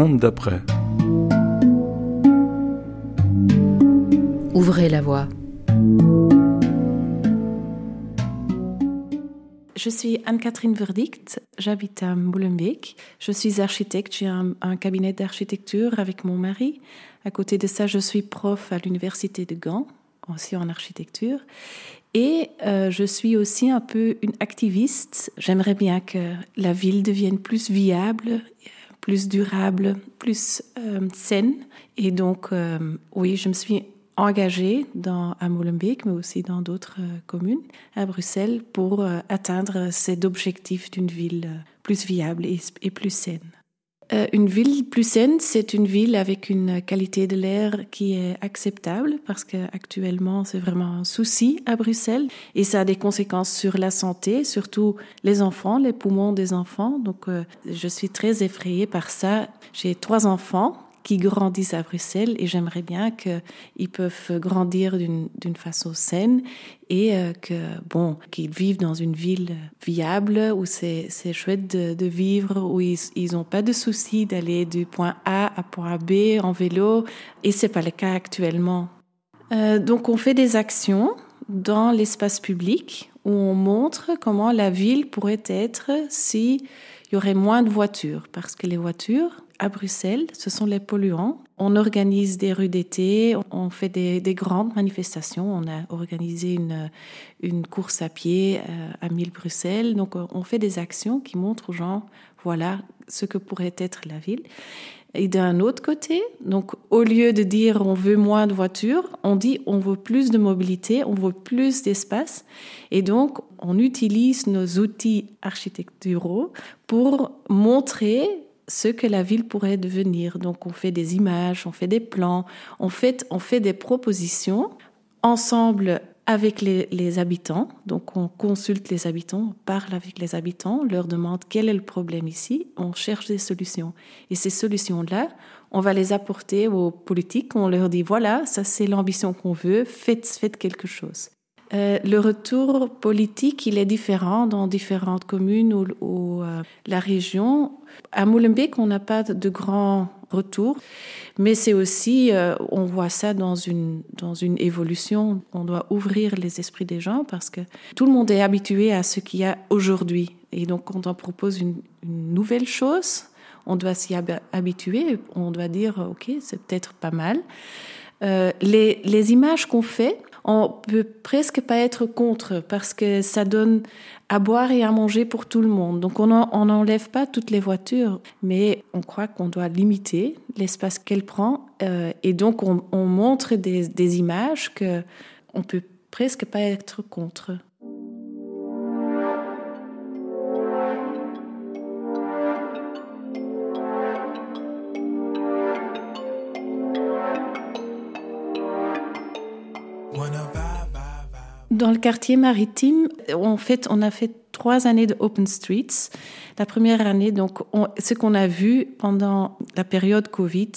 monde d'après. Ouvrez la voie. Je suis Anne-Catherine Verdict, j'habite à Molenbeek. Je suis architecte, j'ai un, cabinet d'architecture avec mon mari. À côté de ça, je suis prof à l'université de Gand, aussi en architecture. Et euh, je suis aussi un peu une activiste. J'aimerais bien que la ville devienne plus viable, plus durable, plus euh, saine. Et donc, euh, oui, je me suis engagée dans, à Molenbeek, mais aussi dans d'autres euh, communes à Bruxelles pour euh, atteindre cet objectif d'une ville euh, plus viable et, plus saine. Une ville plus saine, c'est une ville avec une qualité de l'air qui est acceptable parce qu'actuellement, c'est vraiment un souci à Bruxelles et ça a des conséquences sur la santé, surtout les enfants, les poumons des enfants. Donc, je suis très effrayée par ça. J'ai trois enfants qui grandissent à Bruxelles et j'aimerais bien qu'ils peuvent grandir d'une façon saine et euh, que bon qu'ils vivent dans une ville viable où c'est chouette de, vivre où ils n'ont pas de soucis d'aller du point A à point B en vélo et c'est pas le cas actuellement. Euh, donc on fait des actions dans l'espace public où on montre comment la ville pourrait être si il y aurait moins de voitures parce que les voitures à Bruxelles, ce sont les polluants. On organise des rues d'été, on fait des, grandes manifestations. On a organisé une, une course à pied euh, à Mille Bruxelles. Donc, on fait des actions qui montrent aux gens, voilà ce que pourrait être la ville. Et d'un autre côté, donc au lieu de dire on veut moins de voitures, on dit on veut plus de mobilité, on veut plus d'espace. Et donc on utilise nos outils architecturaux pour montrer ce que la ville pourrait devenir. Donc on fait des images, on fait des plans, on fait, on fait des propositions ensemble avec les, habitants. Donc on consulte les habitants, on parle avec les habitants, on leur demande quel est le problème ici, on cherche des solutions. Et ces solutions-là, on va les apporter aux politiques, on leur dit voilà, ça c'est l'ambition qu'on veut, faites, faites quelque chose. Euh, le retour politique, il est différent dans différentes communes ou, euh, la région. À Molenbeek, on n'a pas de grands retours, mais c'est aussi, euh, on voit ça dans une, dans une évolution. On doit ouvrir les esprits des gens parce que tout le monde est habitué à ce qu'il y a aujourd'hui. Et donc, quand on propose une, une nouvelle chose, on doit s'y habituer, on doit dire, OK, c'est peut-être pas mal. les, les images qu'on fait, on peut presque pas être contre parce que ça donne à boire et à manger pour tout le monde. Donc on n'enlève pas toutes les voitures, mais on croit qu'on doit limiter l'espace qu'elle prend euh, et donc on, montre des, des images que on peut presque pas être contre. Dans le quartier maritime, en fait, on a fait trois années de Open Streets. La première année, donc, ce qu'on a vu pendant la période Covid,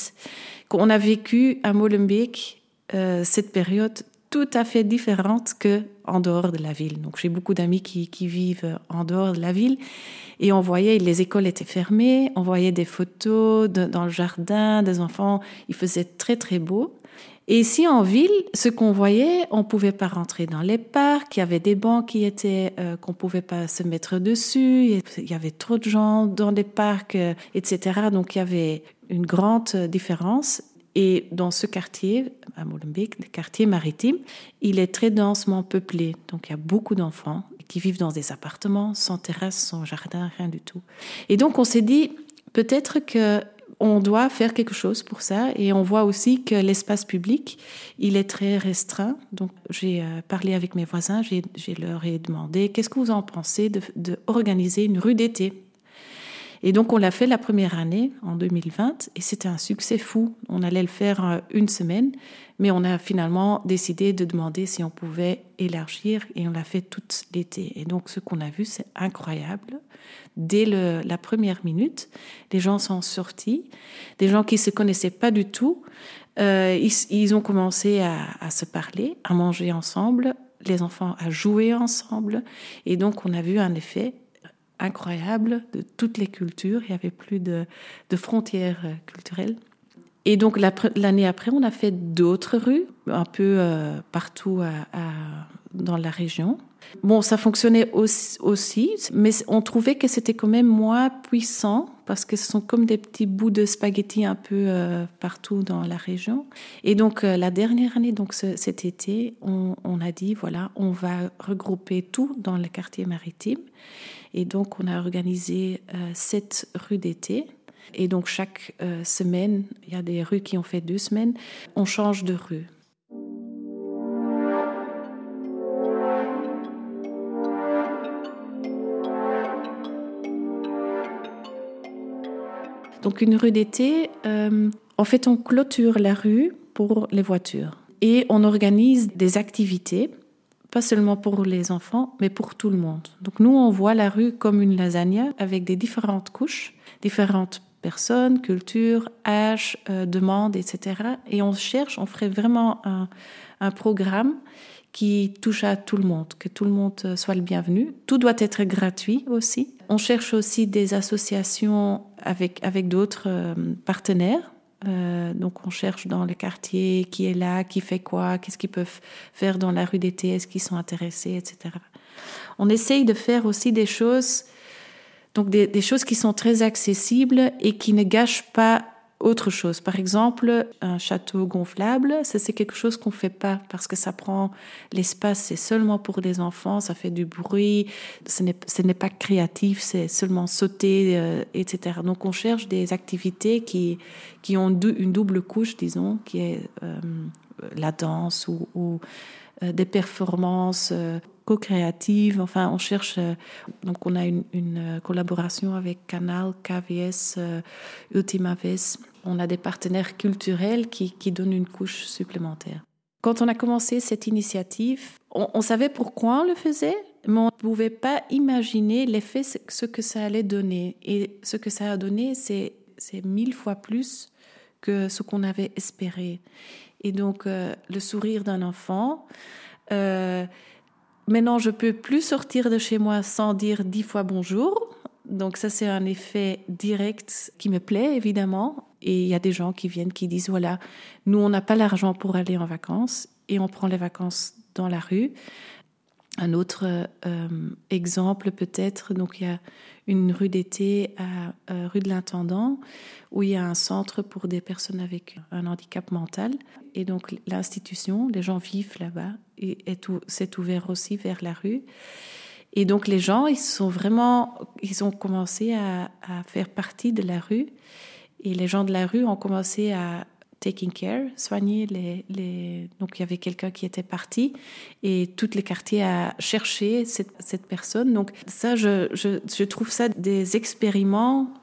qu'on a vécu à Molenbeek, euh, cette période tout à fait différente que en dehors de la ville. Donc, j'ai beaucoup d'amis qui vivent en dehors de la ville et on voyait les écoles étaient fermées, on voyait des photos dans le jardin des enfants, il faisait très très beau. Et ici en ville, ce qu'on voyait, on pouvait pas rentrer dans les parcs, il y avait des bancs qui étaient euh, qu'on pouvait pas se mettre dessus, il y avait trop de gens dans les parcs, euh, etc. Donc il y avait une grande différence. Et dans ce quartier, à Molenbeek, le quartier maritime, il est très densément peuplé. Donc il y a beaucoup d'enfants qui vivent dans des appartements sans terrasse, sans jardin, rien du tout. Et donc on s'est dit, peut-être que on doit faire quelque chose pour ça et on voit aussi que l'espace public, il est très restreint. Donc j'ai euh, parlé avec mes voisins, j'ai leur ai demandé qu'est-ce que vous en pensez de, de une rue d'été? Et donc on l'a fait la première année en 2020 et c'était un succès fou. On allait le faire euh, une semaine, mais on a finalement décidé de demander si on pouvait élargir et on l'a fait toute l'été. Et donc ce qu'on a vu, c'est incroyable dès la première minute. Les gens sont sortis, des gens qui se connaissaient pas du tout. Euh, ils, ont commencé à, se parler, à manger ensemble, les enfants à jouer ensemble. Et donc, on a vu un effet incroyable de toutes les cultures. Il n'y avait plus de, frontières euh, culturelles. Et donc l'année après, on a fait d'autres rues, un peu partout dans la région. Bon, ça fonctionnait aussi, mais on trouvait que c'était quand même moins puissant parce que ce sont comme des petits bouts de spaghettis un peu euh, partout dans la région. Et donc euh, la dernière année, donc cet été, on, a dit voilà, on va regrouper tout dans le quartier maritime. Et donc on a organisé euh, sept rues d'été. Et donc chaque semaine, il y a des rues qui ont fait deux semaines, on change de rue. Donc une rue d'été, euh, en fait, on clôture la rue pour les voitures et on organise des activités, pas seulement pour les enfants, mais pour tout le monde. Donc nous, on voit la rue comme une lasagne avec des différentes couches, différentes personnes, cultures, âges, euh, demandes, etc. Et on cherche, on ferait vraiment un, un programme qui touche à tout le monde, que tout le monde euh, soit le bienvenu. Tout doit être gratuit aussi. On cherche aussi des associations avec, avec d'autres euh, partenaires. Euh, donc on cherche dans le quartier qui est là, qui fait quoi, qu'est-ce qu'ils peuvent faire dans la rue d'été, est-ce qu'ils sont intéressés, etc. On essaye de faire aussi des choses, donc des, des choses qui sont très accessibles et qui ne gâchent pas autre chose. Par exemple, un château gonflable, ça c'est quelque chose qu'on fait pas parce que ça prend l'espace, c'est seulement pour les enfants, ça fait du bruit, ce n'est pas créatif, c'est seulement sauter, euh, etc. Donc on cherche des activités qui, qui ont une double couche, disons, qui est euh, la danse ou, euh, des performances co-créative. Enfin, on cherche. Donc, on a une, collaboration avec Canal, KVS, euh, Ultimaves. On a des partenaires culturels qui, qui donnent une couche supplémentaire. Quand on a commencé cette initiative, on, savait pourquoi on le faisait, mais on ne pouvait pas imaginer l'effet, ce que ça allait donner. Et ce que ça a donné, c'est mille fois plus que ce qu'on avait espéré. Et donc, le sourire d'un enfant, euh, Maintenant, je peux plus sortir de chez moi sans dire dix fois bonjour. Donc ça, c'est un effet direct qui me plaît, évidemment. Et il y a des gens qui viennent, qui disent, voilà, nous, on n'a pas l'argent pour aller en vacances et on prend les vacances dans la rue. Un autre euh, exemple peut-être, donc il y a une rue d'été à euh, rue de l'Intendant où il y a un centre pour des personnes avec un handicap mental. Et donc l'institution, les gens vivent là-bas et c'est ouvert aussi vers la rue. Et donc les gens, ils sont vraiment, ils ont commencé à, faire partie de la rue. Et les gens de la rue ont commencé à taking care, soigner les, les... Donc il y avait quelqu'un qui était parti et tout le quartier a cherché cette, cette personne. Donc ça, je, je, je, trouve ça des expériments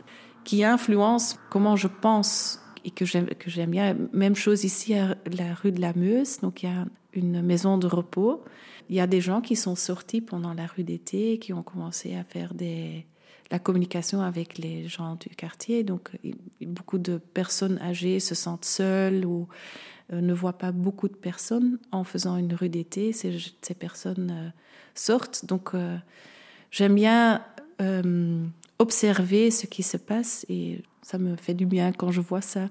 qui influencent comment je pense que j'aime, bien. Même chose ici à la rue de la Meuse. Donc il y a une maison de repos. Il y a des gens qui sont sortis pendant la rue d'été, qui ont commencé à faire des, la communication avec les gens du quartier. Donc, beaucoup de personnes âgées se sentent seules ou euh, ne voient pas beaucoup de personnes en faisant une rue d'été. Ces, ces, personnes euh, sortent. Donc, euh, j'aime bien observer ce qui se passe et ça me fait du bien quand je vois ça.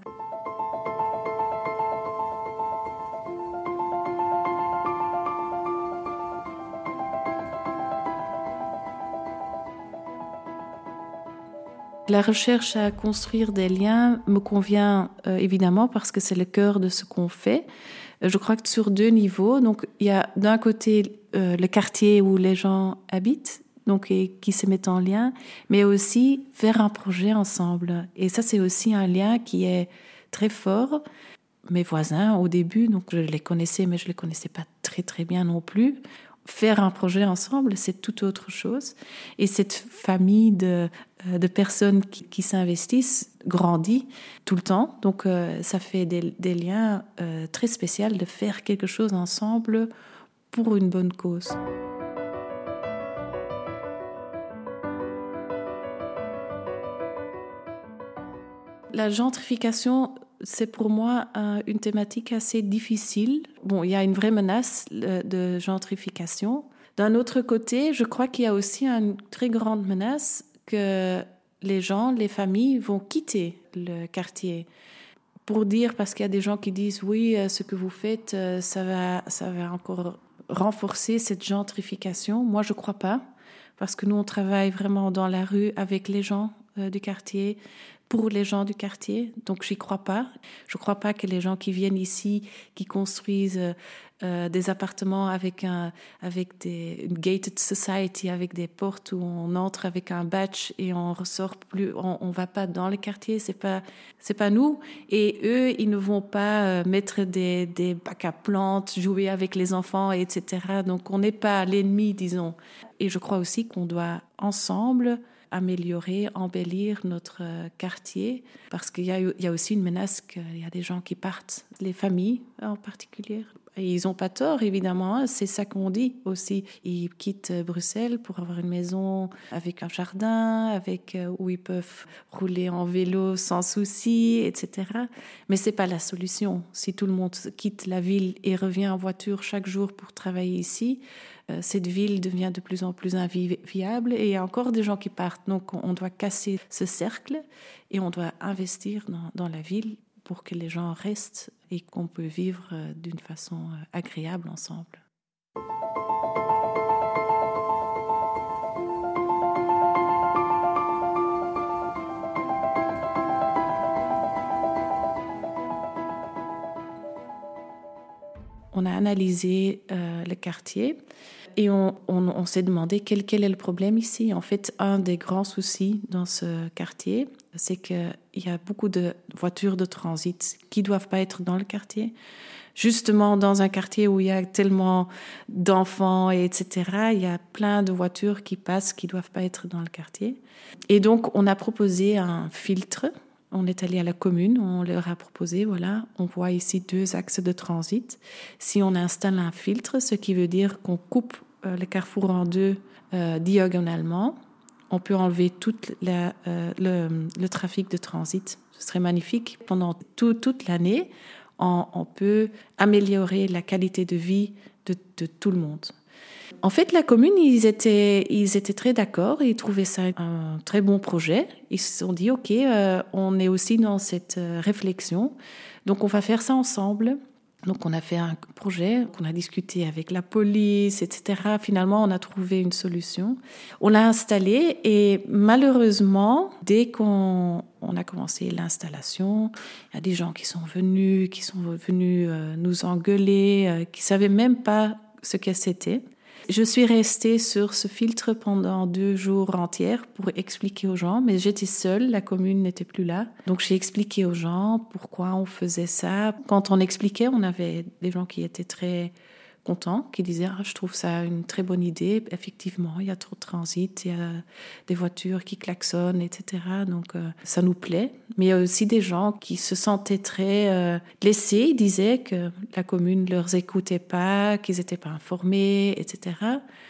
La recherche à construire des liens me convient euh, évidemment parce que c'est le cœur de ce qu'on fait. Euh, je crois que sur deux niveaux. Donc, il y a d'un côté euh, le quartier où les gens habitent, donc et qui se mettent en lien, mais aussi faire un projet ensemble. Et ça, c'est aussi un lien qui est très fort. Mes voisins, au début, donc je les connaissais, mais je les connaissais pas très très bien non plus faire un projet ensemble, c'est tout autre chose. Et cette famille de, euh, personnes qui, s'investissent grandit tout le temps. Donc, euh, ça fait des, liens euh, très spéciaux de faire quelque chose ensemble pour une bonne cause. La gentrification c'est pour moi une thématique assez difficile. Bon, il y a une vraie menace de gentrification D'un autre côté, je crois qu'il y a aussi une très grande menace que les gens, les familles vont quitter le quartier pour dire, parce qu'il y a des gens qui disent oui, euh, ce que vous faites, euh, ça va, ça va encore renforcer cette gentrification. Moi, je ne crois pas, parce que nous, on travaille vraiment dans la rue avec les gens euh, du quartier, pour les gens du quartier. Donc, j'y crois pas. Je crois pas que les gens qui viennent ici, qui construisent euh, des appartements avec un avec des une gated society avec des portes où on entre avec un badge et on ressort plus on, on va pas dans le quartier c'est pas c'est pas nous et eux ils ne vont pas euh, mettre des des bacs à plantes jouer avec les enfants etc donc on n'est pas l'ennemi disons et je crois aussi qu'on doit ensemble améliorer, embellir notre euh, quartier, parce qu'il y, a aussi une menace qu'il y a des gens qui partent, les familles en particulier, ils n'ont pas tort, évidemment. Hein. C'est ça qu'on dit aussi. Ils quittent Bruxelles pour avoir une maison avec un jardin, avec euh, où ils peuvent rouler en vélo sans souci, etc. Mais c'est pas la solution. Si tout le monde quitte la ville et revient en voiture chaque jour pour travailler ici, euh, cette ville devient de plus en plus inviable et il y a encore des gens qui partent. Donc on doit casser ce cercle et on doit investir dans la ville pour que les gens restent et qu'on peut vivre euh, d'une façon euh, agréable ensemble. On a analysé euh, le quartier et on, s'est demandé quel, est le problème ici. En fait, un des grands soucis dans ce quartier, c'est qu'il y a beaucoup de voitures de transit qui doivent pas être dans le quartier. Justement, dans un quartier où il y a tellement d'enfants, et etc., il y a plein de voitures qui passent qui doivent pas être dans le quartier. Et donc, on a proposé un filtre. On est allé à la commune, on leur a proposé, voilà, on voit ici deux axes de transit. Si on installe un filtre, ce qui veut dire qu'on coupe euh, le carrefour en deux euh, diagonalement, on peut enlever tout euh, le, trafic de transit. Ce serait magnifique. Pendant tout, toute l'année, on, peut améliorer la qualité de vie de, tout le monde. En fait, la commune, ils étaient, ils étaient très d'accord, ils trouvaient ça un très bon projet. Ils se sont dit, OK, euh, on est aussi dans cette euh, réflexion, donc on va faire ça ensemble. Donc on a fait un projet, qu'on a discuté avec la police, etc. Finalement, on a trouvé une solution. On l'a installé et malheureusement, dès qu'on on a commencé l'installation, il y a des gens qui sont venus, qui sont venus euh, nous engueuler, euh, qui savaient même pas ce que c'était. Je suis restée sur ce filtre pendant deux jours entiers pour expliquer aux gens, mais j'étais seule, la commune n'était plus là. Donc j'ai expliqué aux gens pourquoi on faisait ça. Quand on expliquait, on avait des gens qui étaient très content, qui disait ah, je trouve ça une très bonne idée. Effectivement, il y a trop de transit, il y a des voitures qui klaxonnent, etc. Donc euh, ça nous plaît. Mais il y a aussi des gens qui se sentaient très euh, laissés, ils disaient que la commune ne leur écoutait pas, qu'ils n'étaient pas informés, etc.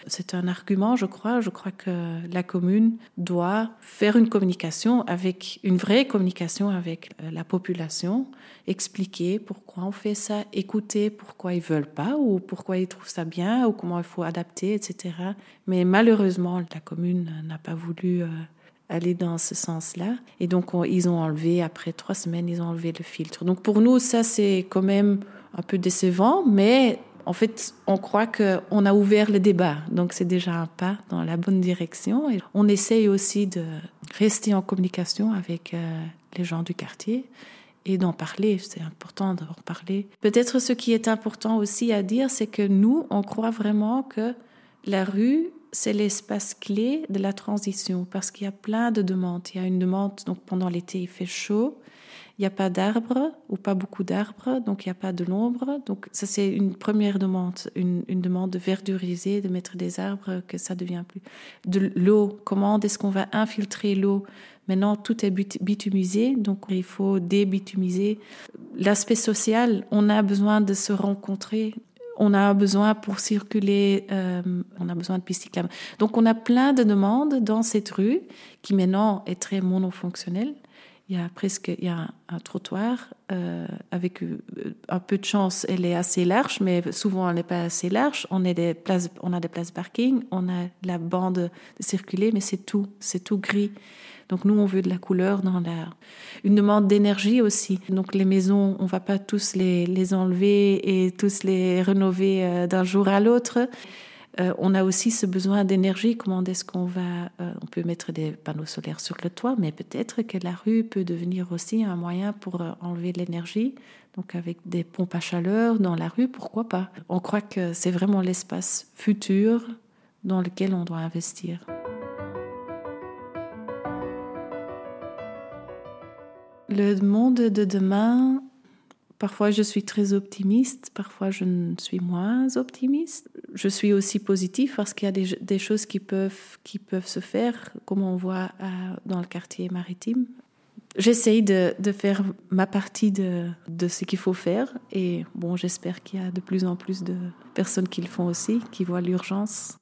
C'est un argument, je crois. Je crois que la commune doit faire une communication avec une vraie communication avec euh, la population, expliquer pourquoi on fait ça, écouter pourquoi ils veulent pas ou pourquoi ils trouvent ça bien ou comment il faut adapter, etc. Mais malheureusement, la commune n'a pas voulu euh, aller dans ce sens-là. Et donc, ils ont enlevé, après trois semaines, ils ont enlevé le filtre. Donc, pour nous, ça, c'est quand même un peu décevant, mais en fait, on croit qu'on a ouvert le débat. Donc, c'est déjà un pas dans la bonne direction. Et on essaye aussi de rester en communication avec euh, les gens du quartier et d'en parler. C'est important d'en parler. Peut-être ce qui est important aussi à dire, c'est que nous, on croit vraiment que la rue, c'est l'espace clé de la transition parce qu'il y a plein de demandes. Il y a une demande, donc pendant l'été, il fait chaud. Il n'y a pas d'arbres ou pas beaucoup d'arbres, donc il n'y a pas de l'ombre. Donc ça, c'est une première demande, une, demande de verduriser, de mettre des arbres, que ça devient plus... De l'eau, comment est-ce qu'on va infiltrer l'eau Maintenant, tout est bitumisé, donc il faut débitumiser. L'aspect social, on a besoin de se rencontrer. On a besoin pour circuler, euh, on a besoin de pistes cyclables. Donc on a plein de demandes dans cette rue qui maintenant est très monofonctionnelle. Il y a presque il y a un, trottoir euh, avec euh, un peu de chance, elle est assez large, mais souvent elle n'est pas assez large. On, est des places, on a des places parking, on a la bande de circuler, mais c'est tout, c'est tout gris. Donc nous, on veut de la couleur dans la... Une demande d'énergie aussi. Donc les maisons, on va pas tous les, les enlever et tous les rénover euh, d'un jour à l'autre. Euh, on a aussi ce besoin d'énergie. Comment est-ce qu'on va euh, On peut mettre des panneaux solaires sur le toit, mais peut-être que la rue peut devenir aussi un moyen pour euh, enlever l'énergie. Donc avec des pompes à chaleur dans la rue, pourquoi pas? On croit que c'est vraiment l'espace futur dans lequel on doit investir. Le monde de demain, Parfois, je suis très optimiste, parfois, je ne suis moins optimiste. Je suis aussi positive parce qu'il y a des, choses qui peuvent, qui peuvent se faire, comme on voit dans le quartier maritime. J'essaye de, de, faire ma partie de, de ce qu'il faut faire et bon, j'espère qu'il y a de plus en plus de personnes qui le font aussi, qui voient l'urgence.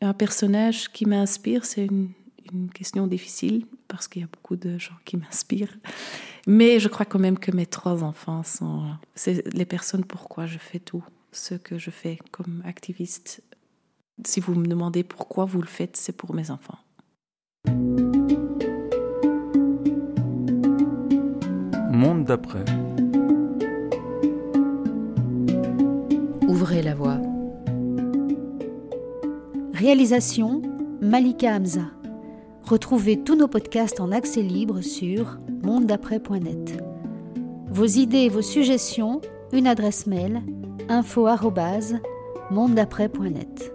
Un personnage qui m'inspire, c'est une, une question difficile parce qu'il y a beaucoup de gens qui m'inspirent. Mais je crois quand même que mes trois enfants sont les personnes pourquoi je fais tout ce que je fais comme activiste. Si vous me demandez pourquoi vous le faites, c'est pour mes enfants. Monde d'après. Ouvrez la voie. Réalisation Malika Hamza. Retrouvez tous nos podcasts en accès libre sur monded'après.net. Vos idées et vos suggestions, une adresse mail info@monded'après.net.